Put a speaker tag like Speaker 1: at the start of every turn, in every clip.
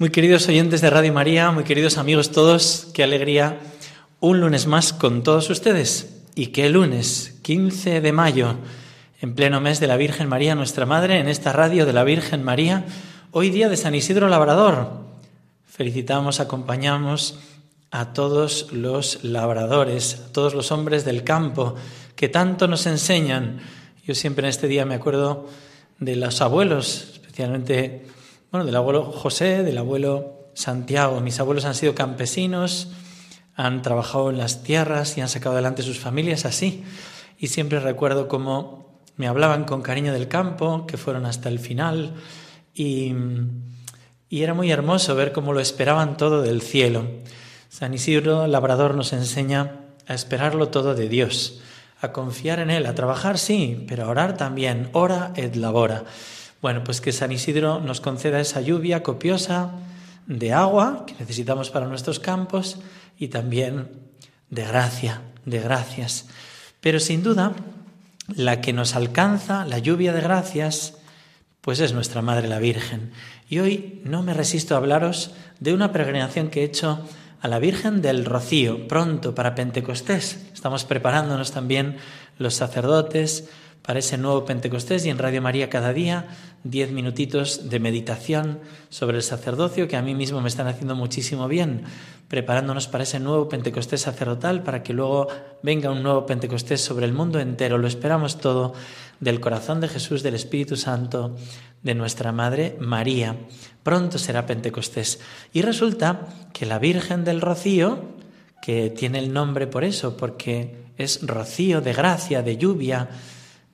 Speaker 1: Muy queridos oyentes de Radio María, muy queridos amigos todos, qué alegría un lunes más con todos ustedes. Y qué lunes, 15 de mayo, en pleno mes de la Virgen María, nuestra Madre, en esta radio de la Virgen María, hoy día de San Isidro Labrador. Felicitamos, acompañamos a todos los labradores, a todos los hombres del campo que tanto nos enseñan. Yo siempre en este día me acuerdo de los abuelos, especialmente bueno, del abuelo José, del abuelo Santiago. Mis abuelos han sido campesinos, han trabajado en las tierras y han sacado adelante sus familias así. Y siempre recuerdo cómo me hablaban con cariño del campo, que fueron hasta el final. Y, y era muy hermoso ver cómo lo esperaban todo del cielo. San Isidro Labrador nos enseña a esperarlo todo de Dios, a confiar en Él, a trabajar sí, pero a orar también, ora et labora. Bueno, pues que San Isidro nos conceda esa lluvia copiosa de agua que necesitamos para nuestros campos y también de gracia, de gracias. Pero sin duda, la que nos alcanza, la lluvia de gracias, pues es nuestra Madre la Virgen. Y hoy no me resisto a hablaros de una peregrinación que he hecho a la Virgen del Rocío, pronto para Pentecostés. Estamos preparándonos también los sacerdotes para ese nuevo Pentecostés y en Radio María cada día diez minutitos de meditación sobre el sacerdocio que a mí mismo me están haciendo muchísimo bien, preparándonos para ese nuevo Pentecostés sacerdotal, para que luego venga un nuevo Pentecostés sobre el mundo entero. Lo esperamos todo del corazón de Jesús, del Espíritu Santo, de nuestra Madre María. Pronto será Pentecostés. Y resulta que la Virgen del Rocío, que tiene el nombre por eso, porque es rocío de gracia, de lluvia,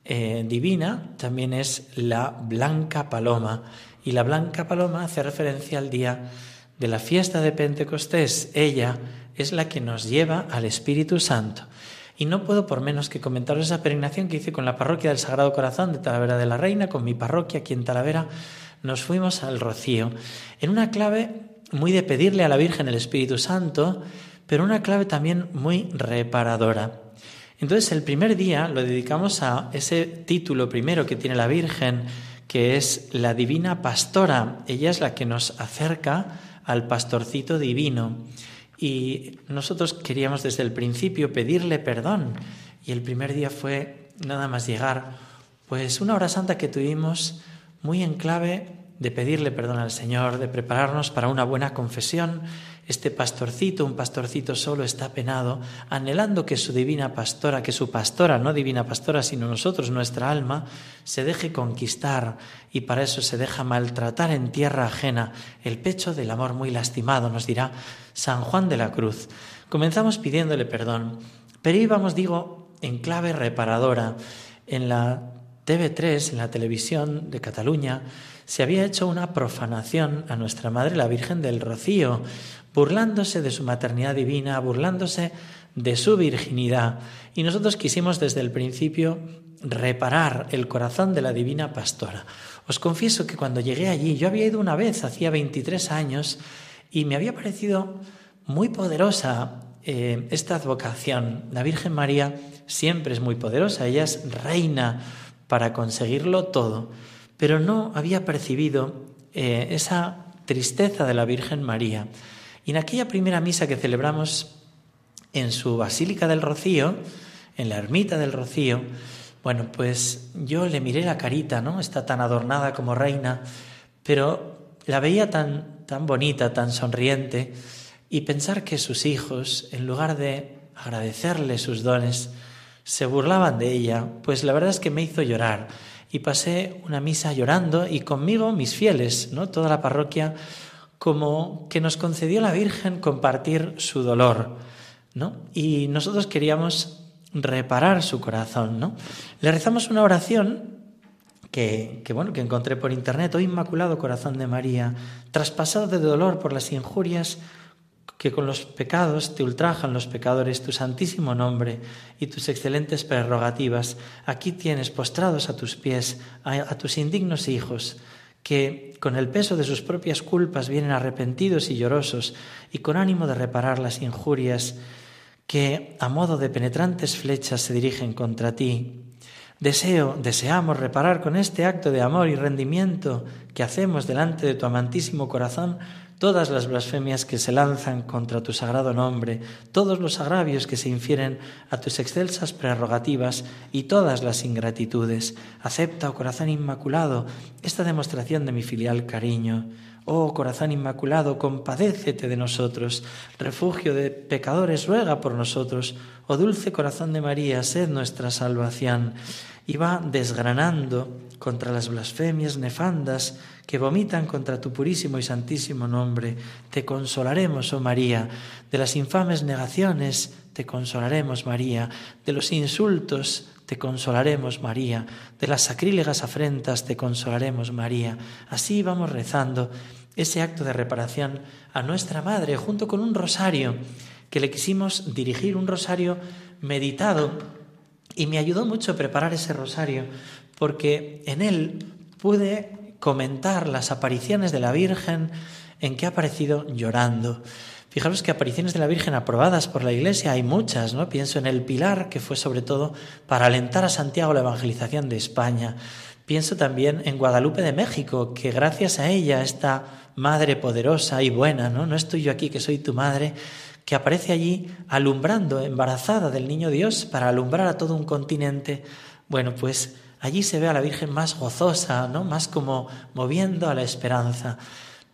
Speaker 1: eh, divina también es la blanca paloma. Y la blanca paloma hace referencia al día de la fiesta de Pentecostés. Ella es la que nos lleva al Espíritu Santo. Y no puedo por menos que comentaros esa peregrinación que hice con la parroquia del Sagrado Corazón de Talavera de la Reina, con mi parroquia aquí en Talavera. Nos fuimos al Rocío, en una clave muy de pedirle a la Virgen el Espíritu Santo, pero una clave también muy reparadora. Entonces el primer día lo dedicamos a ese título primero que tiene la Virgen, que es la Divina Pastora. Ella es la que nos acerca al pastorcito divino. Y nosotros queríamos desde el principio pedirle perdón. Y el primer día fue nada más llegar, pues una hora santa que tuvimos muy en clave de pedirle perdón al Señor, de prepararnos para una buena confesión este pastorcito, un pastorcito solo, está penado, anhelando que su divina pastora, que su pastora, no divina pastora, sino nosotros, nuestra alma, se deje conquistar y para eso se deja maltratar en tierra ajena el pecho del amor muy lastimado, nos dirá San Juan de la Cruz. Comenzamos pidiéndole perdón, pero íbamos, digo, en clave reparadora. En la TV3, en la televisión de Cataluña, se había hecho una profanación a nuestra Madre la Virgen del Rocío, burlándose de su maternidad divina, burlándose de su virginidad. Y nosotros quisimos desde el principio reparar el corazón de la divina pastora. Os confieso que cuando llegué allí, yo había ido una vez, hacía 23 años, y me había parecido muy poderosa eh, esta advocación. La Virgen María siempre es muy poderosa, ella es reina para conseguirlo todo, pero no había percibido eh, esa tristeza de la Virgen María. Y en aquella primera misa que celebramos en su Basílica del Rocío, en la ermita del Rocío, bueno, pues yo le miré la carita, ¿no? Está tan adornada como reina, pero la veía tan, tan bonita, tan sonriente, y pensar que sus hijos, en lugar de agradecerle sus dones, se burlaban de ella, pues la verdad es que me hizo llorar. y pasé una misa llorando y conmigo mis fieles, ¿no? Toda la parroquia como que nos concedió la Virgen compartir su dolor, ¿no? Y nosotros queríamos reparar su corazón, ¿no? Le rezamos una oración que, que, bueno, que encontré por internet, oh Inmaculado Corazón de María, traspasado de dolor por las injurias que con los pecados te ultrajan los pecadores, tu santísimo nombre y tus excelentes prerrogativas, aquí tienes postrados a tus pies a, tus indignos hijos, que con el peso de sus propias culpas vienen arrepentidos y llorosos y con ánimo de reparar las injurias que a modo de penetrantes flechas se dirigen contra ti. Deseo, deseamos reparar con este acto de amor y rendimiento que hacemos delante de tu amantísimo corazón todas las blasfemias que se lanzan contra tu sagrado nombre, todos los agravios que se infieren a tus excelsas prerrogativas y todas las ingratitudes. Acepta, oh corazón inmaculado, esta demostración de mi filial cariño. Oh corazón inmaculado, compadécete de nosotros. Refugio de pecadores, ruega por nosotros. Oh dulce corazón de María, sed nuestra salvación. Y va desgranando contra las blasfemias nefandas que vomitan contra tu purísimo y santísimo nombre. Te consolaremos, oh María, de las infames negaciones, te consolaremos, María, de los insultos, te consolaremos, María, de las sacrílegas afrentas, te consolaremos, María. Así vamos rezando ese acto de reparación a nuestra Madre junto con un rosario que le quisimos dirigir, un rosario meditado, y me ayudó mucho preparar ese rosario porque en él pude comentar las apariciones de la Virgen en que ha aparecido llorando. Fijaros que apariciones de la Virgen aprobadas por la Iglesia hay muchas, ¿no? Pienso en el Pilar, que fue sobre todo para alentar a Santiago la evangelización de España. Pienso también en Guadalupe de México, que gracias a ella, esta madre poderosa y buena, ¿no? No estoy yo aquí que soy tu madre, que aparece allí alumbrando, embarazada del niño Dios, para alumbrar a todo un continente. Bueno, pues Allí se ve a la Virgen más gozosa, ¿no? más como moviendo a la esperanza.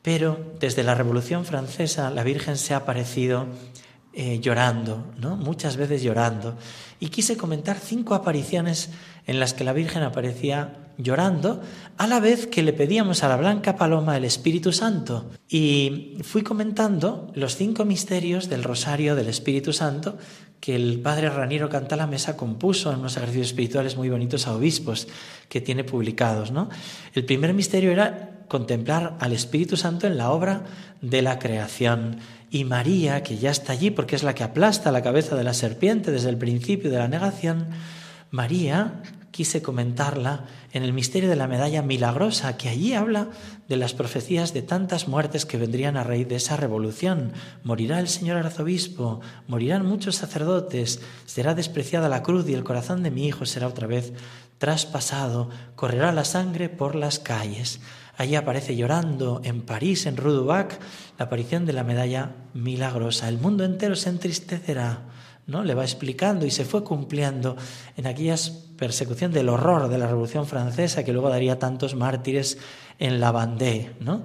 Speaker 1: Pero desde la Revolución Francesa la Virgen se ha aparecido eh, llorando, ¿no? muchas veces llorando. Y quise comentar cinco apariciones en las que la Virgen aparecía llorando, a la vez que le pedíamos a la Blanca Paloma el Espíritu Santo. Y fui comentando los cinco misterios del Rosario del Espíritu Santo que el padre Raniero Mesa compuso en unos ejercicios espirituales muy bonitos a obispos que tiene publicados. ¿no? El primer misterio era contemplar al Espíritu Santo en la obra de la creación. Y María, que ya está allí porque es la que aplasta la cabeza de la serpiente desde el principio de la negación, María quise comentarla en el misterio de la medalla milagrosa, que allí habla de las profecías de tantas muertes que vendrían a raíz de esa revolución. Morirá el señor arzobispo, morirán muchos sacerdotes, será despreciada la cruz y el corazón de mi hijo será otra vez traspasado, correrá la sangre por las calles. Allí aparece llorando en París, en Rudubac, la aparición de la medalla milagrosa. El mundo entero se entristecerá. ¿No? Le va explicando y se fue cumpliendo en aquellas persecución del horror de la Revolución Francesa que luego daría tantos mártires en la Vendée, ¿no?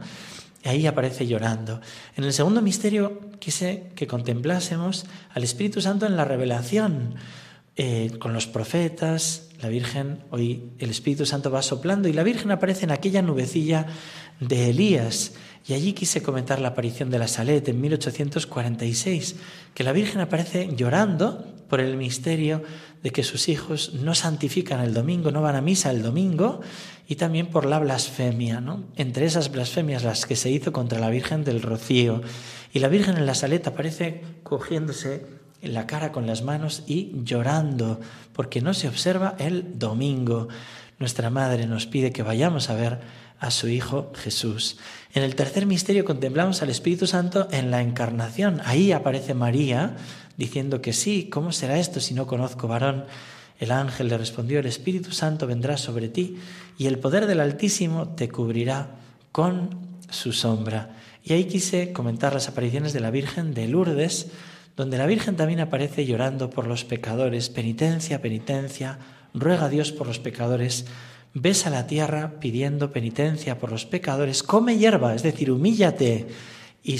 Speaker 1: Y ahí aparece llorando. En el segundo misterio quise que contemplásemos al Espíritu Santo en la revelación, eh, con los profetas, la Virgen, hoy el Espíritu Santo va soplando y la Virgen aparece en aquella nubecilla de Elías. Y allí quise comentar la aparición de la Salet en 1846, que la Virgen aparece llorando por el misterio de que sus hijos no santifican el domingo, no van a misa el domingo, y también por la blasfemia, ¿no? Entre esas blasfemias las que se hizo contra la Virgen del Rocío. Y la Virgen en la Salet aparece cogiéndose la cara con las manos y llorando, porque no se observa el domingo. Nuestra Madre nos pide que vayamos a ver a su Hijo Jesús. En el tercer misterio contemplamos al Espíritu Santo en la encarnación. Ahí aparece María diciendo que sí, ¿cómo será esto si no conozco varón? El ángel le respondió, el Espíritu Santo vendrá sobre ti y el poder del Altísimo te cubrirá con su sombra. Y ahí quise comentar las apariciones de la Virgen de Lourdes, donde la Virgen también aparece llorando por los pecadores, penitencia, penitencia, ruega a Dios por los pecadores, besa la tierra pidiendo penitencia por los pecadores, come hierba, es decir, humíllate y,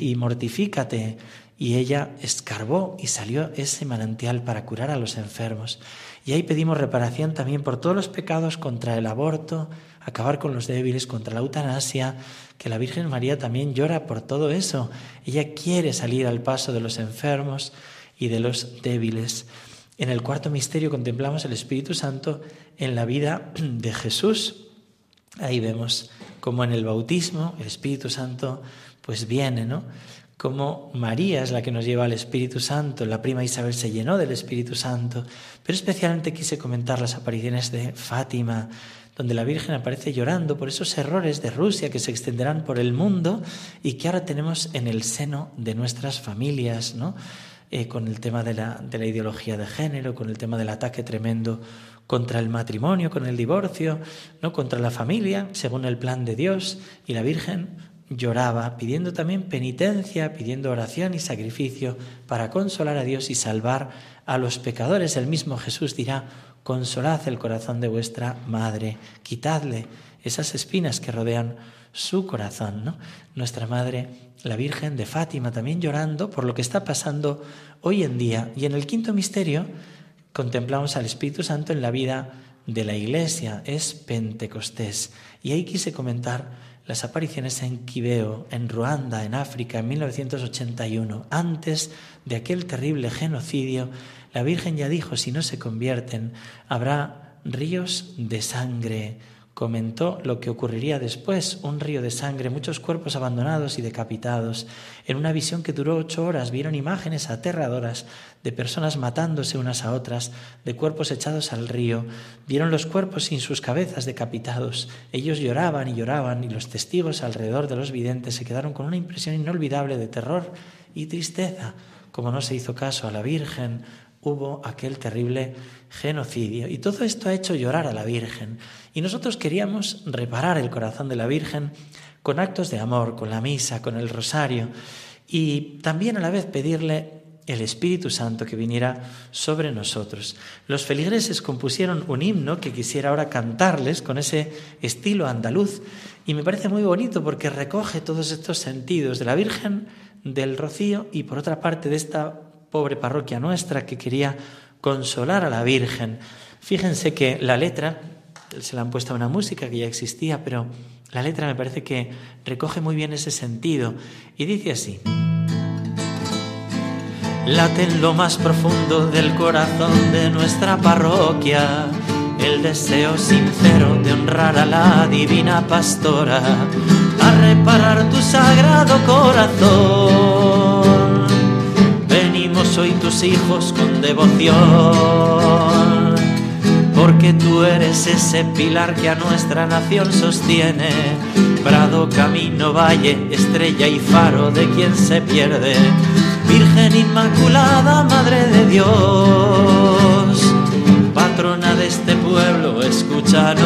Speaker 1: y mortifícate y ella escarbó y salió ese manantial para curar a los enfermos. Y ahí pedimos reparación también por todos los pecados contra el aborto, acabar con los débiles, contra la eutanasia, que la Virgen María también llora por todo eso. Ella quiere salir al paso de los enfermos y de los débiles. En el cuarto misterio contemplamos el Espíritu Santo en la vida de Jesús. Ahí vemos cómo en el bautismo el Espíritu Santo pues viene, ¿no? Como María es la que nos lleva al Espíritu Santo, la prima Isabel se llenó del Espíritu Santo, pero especialmente quise comentar las apariciones de Fátima, donde la Virgen aparece llorando por esos errores de Rusia que se extenderán por el mundo y que ahora tenemos en el seno de nuestras familias, ¿no? Eh, con el tema de la, de la ideología de género, con el tema del ataque tremendo contra el matrimonio, con el divorcio, no contra la familia, según el plan de Dios, y la Virgen lloraba, pidiendo también penitencia, pidiendo oración y sacrificio para consolar a Dios y salvar a los pecadores. El mismo Jesús dirá, consolad el corazón de vuestra madre, quitadle esas espinas que rodean su corazón, ¿no? Nuestra madre, la Virgen de Fátima, también llorando por lo que está pasando hoy en día. Y en el quinto misterio contemplamos al Espíritu Santo en la vida de la Iglesia, es Pentecostés. Y ahí quise comentar las apariciones en Quibeo, en Ruanda, en África, en 1981. Antes de aquel terrible genocidio, la Virgen ya dijo, si no se convierten, habrá ríos de sangre, comentó lo que ocurriría después, un río de sangre, muchos cuerpos abandonados y decapitados. En una visión que duró ocho horas vieron imágenes aterradoras de personas matándose unas a otras, de cuerpos echados al río. Vieron los cuerpos sin sus cabezas decapitados. Ellos lloraban y lloraban y los testigos alrededor de los videntes se quedaron con una impresión inolvidable de terror y tristeza. Como no se hizo caso a la Virgen, hubo aquel terrible genocidio. Y todo esto ha hecho llorar a la Virgen. Y nosotros queríamos reparar el corazón de la Virgen con actos de amor, con la misa, con el rosario, y también a la vez pedirle el Espíritu Santo que viniera sobre nosotros. Los feligreses compusieron un himno que quisiera ahora cantarles con ese estilo andaluz y me parece muy bonito porque recoge todos estos sentidos de la Virgen, del Rocío y por otra parte de esta pobre parroquia nuestra que quería consolar a la Virgen. Fíjense que la letra, se la han puesto a una música que ya existía, pero la letra me parece que recoge muy bien ese sentido. Y dice así. Late en lo más profundo del corazón de nuestra parroquia el deseo sincero de honrar a la divina pastora, a reparar tu sagrado corazón. Soy tus hijos con devoción, porque tú eres ese pilar que a nuestra nación sostiene, prado, camino, valle, estrella y faro de quien se pierde, Virgen Inmaculada, Madre de Dios, patrona de este pueblo, escúchanos.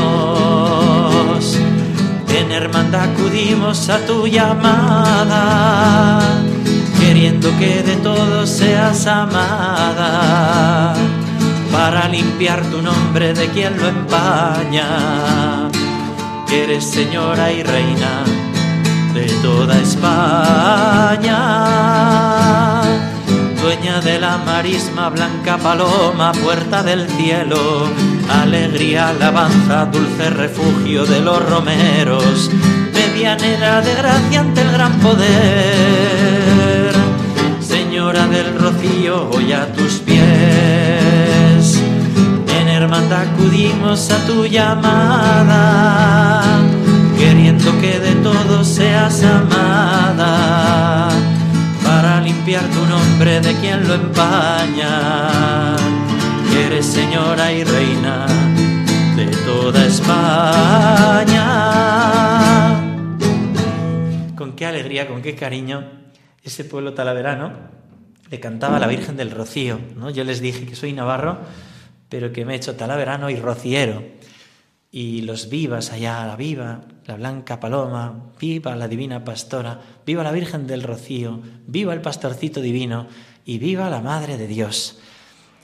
Speaker 1: En hermandad acudimos a tu llamada queriendo que de todos seas amada, para limpiar tu nombre de quien lo empaña, que eres señora y reina de toda España, dueña de la marisma blanca paloma, puerta del cielo, alegría, alabanza, dulce refugio de los romeros, medianera de gracia ante el gran poder. Señora del Rocío, hoy a hermandad acudimos a tu llamada, queriendo que de todo seas amada, para limpiar tu nombre de quien lo empaña. eres Señora y Reina de toda España. Con qué alegría, con qué cariño ese pueblo talaverano le cantaba a la Virgen del Rocío. ¿no? Yo les dije que soy navarro, pero que me he hecho talaverano y rociero. Y los vivas allá, la viva, la blanca paloma, viva la divina pastora, viva la Virgen del Rocío, viva el pastorcito divino y viva la Madre de Dios.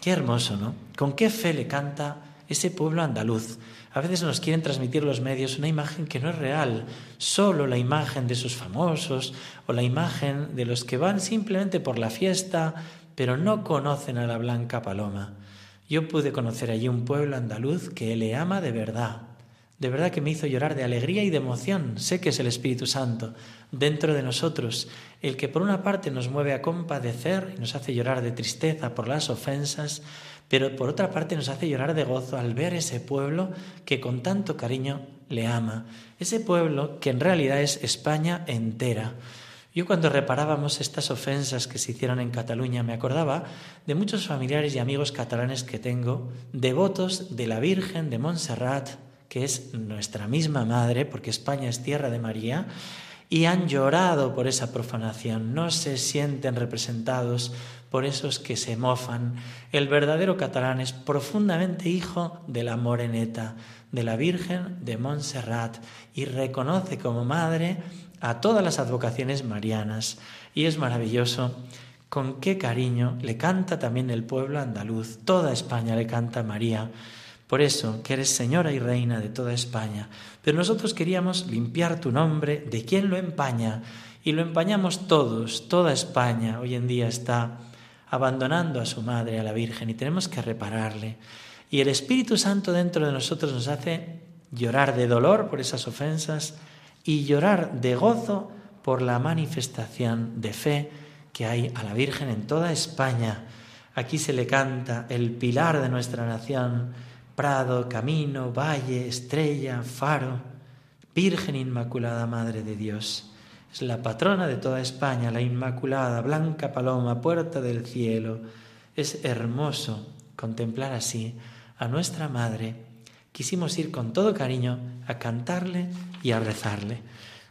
Speaker 1: Qué hermoso, ¿no? Con qué fe le canta ese pueblo andaluz. A veces nos quieren transmitir los medios una imagen que no es real, solo la imagen de sus famosos o la imagen de los que van simplemente por la fiesta, pero no conocen a la blanca paloma. Yo pude conocer allí un pueblo andaluz que le ama de verdad. De verdad que me hizo llorar de alegría y de emoción. Sé que es el Espíritu Santo dentro de nosotros, el que por una parte nos mueve a compadecer y nos hace llorar de tristeza por las ofensas, pero por otra parte nos hace llorar de gozo al ver ese pueblo que con tanto cariño le ama, ese pueblo que en realidad es España entera. Yo cuando reparábamos estas ofensas que se hicieron en Cataluña me acordaba de muchos familiares y amigos catalanes que tengo, devotos de la Virgen de Montserrat, que es nuestra misma madre, porque España es tierra de María, y han llorado por esa profanación, no se sienten representados por esos que se mofan. El verdadero catalán es profundamente hijo de la moreneta, de la Virgen de Montserrat, y reconoce como madre a todas las advocaciones marianas. Y es maravilloso con qué cariño le canta también el pueblo andaluz, toda España le canta María por eso, que eres señora y reina de toda España. Pero nosotros queríamos limpiar tu nombre de quien lo empaña. Y lo empañamos todos, toda España hoy en día está abandonando a su madre, a la Virgen, y tenemos que repararle. Y el Espíritu Santo dentro de nosotros nos hace llorar de dolor por esas ofensas y llorar de gozo por la manifestación de fe que hay a la Virgen en toda España. Aquí se le canta el pilar de nuestra nación, prado, camino, valle, estrella, faro, Virgen Inmaculada, Madre de Dios. Es la patrona de toda España, la Inmaculada, blanca paloma, puerta del cielo. Es hermoso contemplar así a nuestra Madre. Quisimos ir con todo cariño a cantarle y a rezarle.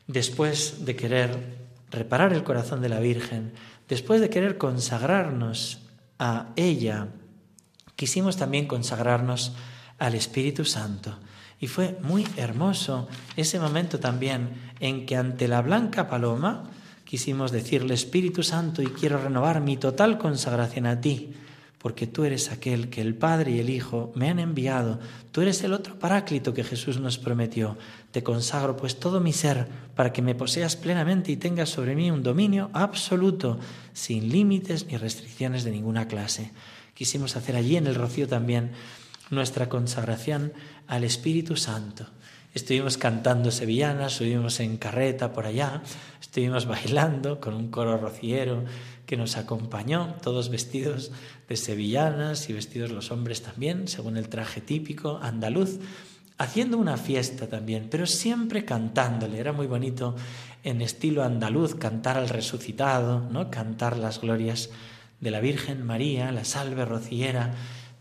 Speaker 1: Después de querer reparar el corazón de la Virgen, después de querer consagrarnos a ella, quisimos también consagrarnos al Espíritu Santo. Y fue muy hermoso ese momento también en que ante la blanca paloma quisimos decirle, Espíritu Santo, y quiero renovar mi total consagración a ti, porque tú eres aquel que el Padre y el Hijo me han enviado, tú eres el otro paráclito que Jesús nos prometió. Te consagro pues todo mi ser para que me poseas plenamente y tengas sobre mí un dominio absoluto, sin límites ni restricciones de ninguna clase. Quisimos hacer allí en el rocío también nuestra consagración al Espíritu Santo. Estuvimos cantando sevillanas, subimos en carreta por allá, estuvimos bailando con un coro rociero que nos acompañó, todos vestidos de sevillanas y vestidos los hombres también, según el traje típico andaluz, haciendo una fiesta también, pero siempre cantándole. Era muy bonito en estilo andaluz cantar al resucitado, ¿no? Cantar las glorias de la Virgen María, la salve rociera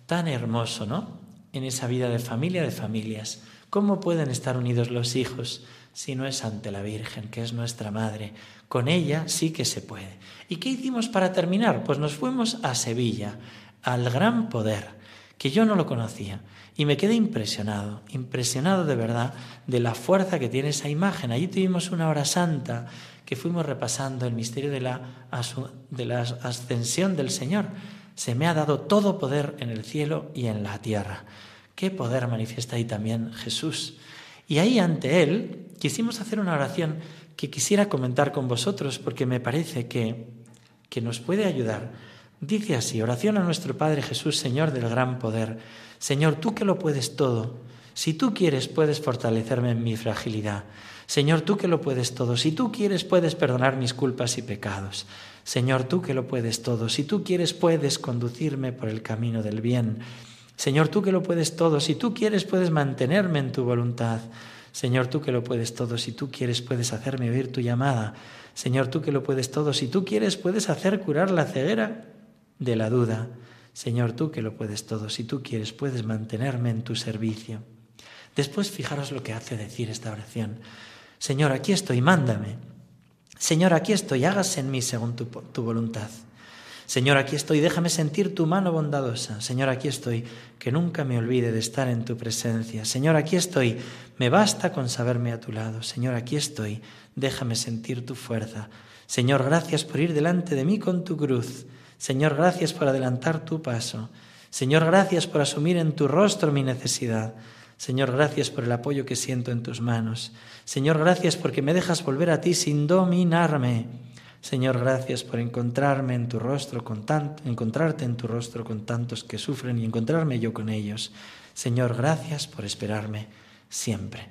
Speaker 1: tan hermoso, ¿no? En esa vida de familia de familias. ¿Cómo pueden estar unidos los hijos si no es ante la Virgen, que es nuestra madre? Con ella sí que se puede. ¿Y qué hicimos para terminar? Pues nos fuimos a Sevilla, al gran poder, que yo no lo conocía. Y me quedé impresionado, impresionado de verdad de la fuerza que tiene esa imagen. Allí tuvimos una hora santa que fuimos repasando el misterio de la, de la ascensión del Señor se me ha dado todo poder en el cielo y en la tierra. ¿Qué poder manifiesta ahí también Jesús? Y ahí ante Él quisimos hacer una oración que quisiera comentar con vosotros porque me parece que, que nos puede ayudar. Dice así, oración a nuestro Padre Jesús, Señor del gran poder. Señor, tú que lo puedes todo, si tú quieres puedes fortalecerme en mi fragilidad. Señor, tú que lo puedes todo, si tú quieres puedes perdonar mis culpas y pecados. Señor, tú que lo puedes todo, si tú quieres puedes conducirme por el camino del bien. Señor, tú que lo puedes todo, si tú quieres puedes mantenerme en tu voluntad. Señor, tú que lo puedes todo, si tú quieres puedes hacerme oír tu llamada. Señor, tú que lo puedes todo, si tú quieres puedes hacer curar la ceguera de la duda. Señor, tú que lo puedes todo, si tú quieres puedes mantenerme en tu servicio. Después fijaros lo que hace decir esta oración. Señor, aquí estoy, mándame. Señor, aquí estoy, hágase en mí según tu, voluntad. Señor, aquí estoy, déjame sentir tu mano bondadosa. Señor, aquí estoy, que nunca me olvide de estar en tu presencia. Señor, aquí estoy, me basta con saberme a tu lado. Señor, aquí estoy, déjame sentir tu fuerza. Señor, gracias por ir delante de mí con tu cruz. Señor, gracias por adelantar tu paso. Señor, gracias por asumir en tu rostro mi necesidad. Señor, gracias por el apoyo que siento en tus manos. Señor, gracias porque me dejas volver a ti sin dominarme. Señor, gracias por encontrarme en tu rostro con tanto, encontrarte en tu rostro con tantos que sufren y encontrarme yo con ellos. Señor, gracias por esperarme siempre.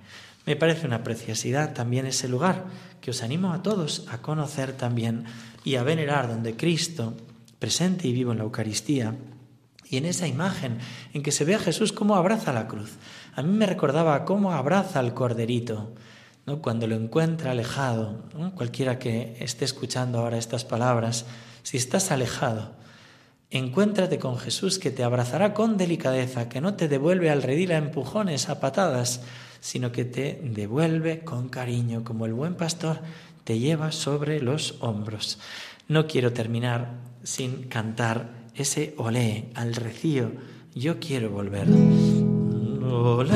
Speaker 1: Me parece una preciosidad también ese lugar que os animo a todos a conocer también y a venerar donde Cristo, presente y vivo en la Eucaristía, y en esa imagen en que se ve a Jesús cómo abraza la cruz. A mí me recordaba cómo abraza al corderito, cuando lo encuentra alejado. Cualquiera que esté escuchando ahora estas palabras, si estás alejado, encuéntrate con Jesús que te abrazará con delicadeza, que no te devuelve al redil a empujones, a patadas, sino que te devuelve con cariño, como el buen pastor te lleva sobre los hombros. No quiero terminar sin cantar ese olé al recío. Yo quiero volver. Olé,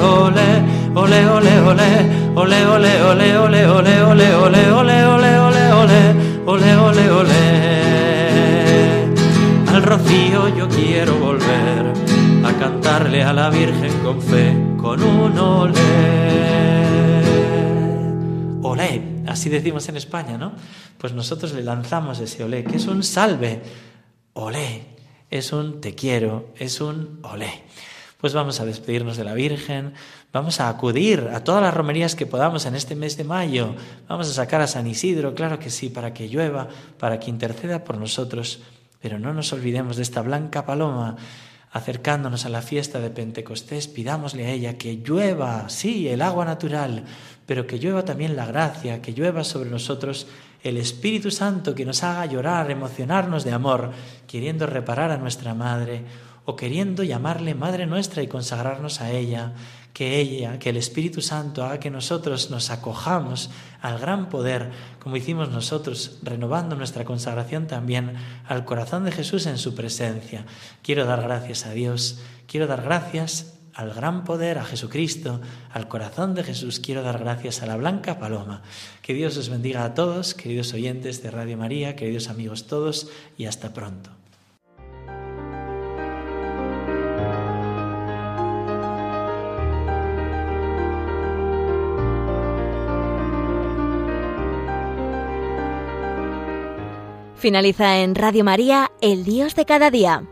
Speaker 1: olé, olé, olé, olé, olé, olé, olé, olé, olé, olé, olé, olé, olé, olé, olé, olé, olé, Al rocío yo quiero volver a cantarle a la Virgen con fe, con un olé. Olé, así decimos en España, ¿no? Pues nosotros le lanzamos ese olé, que es un salve, olé, es un te quiero, es un olé. Pues vamos a despedirnos de la Virgen, vamos a acudir a todas las romerías que podamos en este mes de mayo, vamos a sacar a San Isidro, claro que sí, para que llueva, para que interceda por nosotros, pero no nos olvidemos de esta blanca paloma acercándonos a la fiesta de Pentecostés, pidámosle a ella que llueva, sí, el agua natural, pero que llueva también la gracia, que llueva sobre nosotros el Espíritu Santo que nos haga llorar, emocionarnos de amor, queriendo reparar a nuestra Madre o queriendo llamarle Madre nuestra y consagrarnos a ella, que ella, que el Espíritu Santo haga que nosotros nos acojamos al gran poder, como hicimos nosotros, renovando nuestra consagración también al corazón de Jesús en su presencia. Quiero dar gracias a Dios, quiero dar gracias al gran poder, a Jesucristo, al corazón de Jesús, quiero dar gracias a la blanca paloma. Que Dios os bendiga a todos, queridos oyentes de Radio María, queridos amigos todos, y hasta pronto.
Speaker 2: Finaliza en Radio María, El Dios de cada día.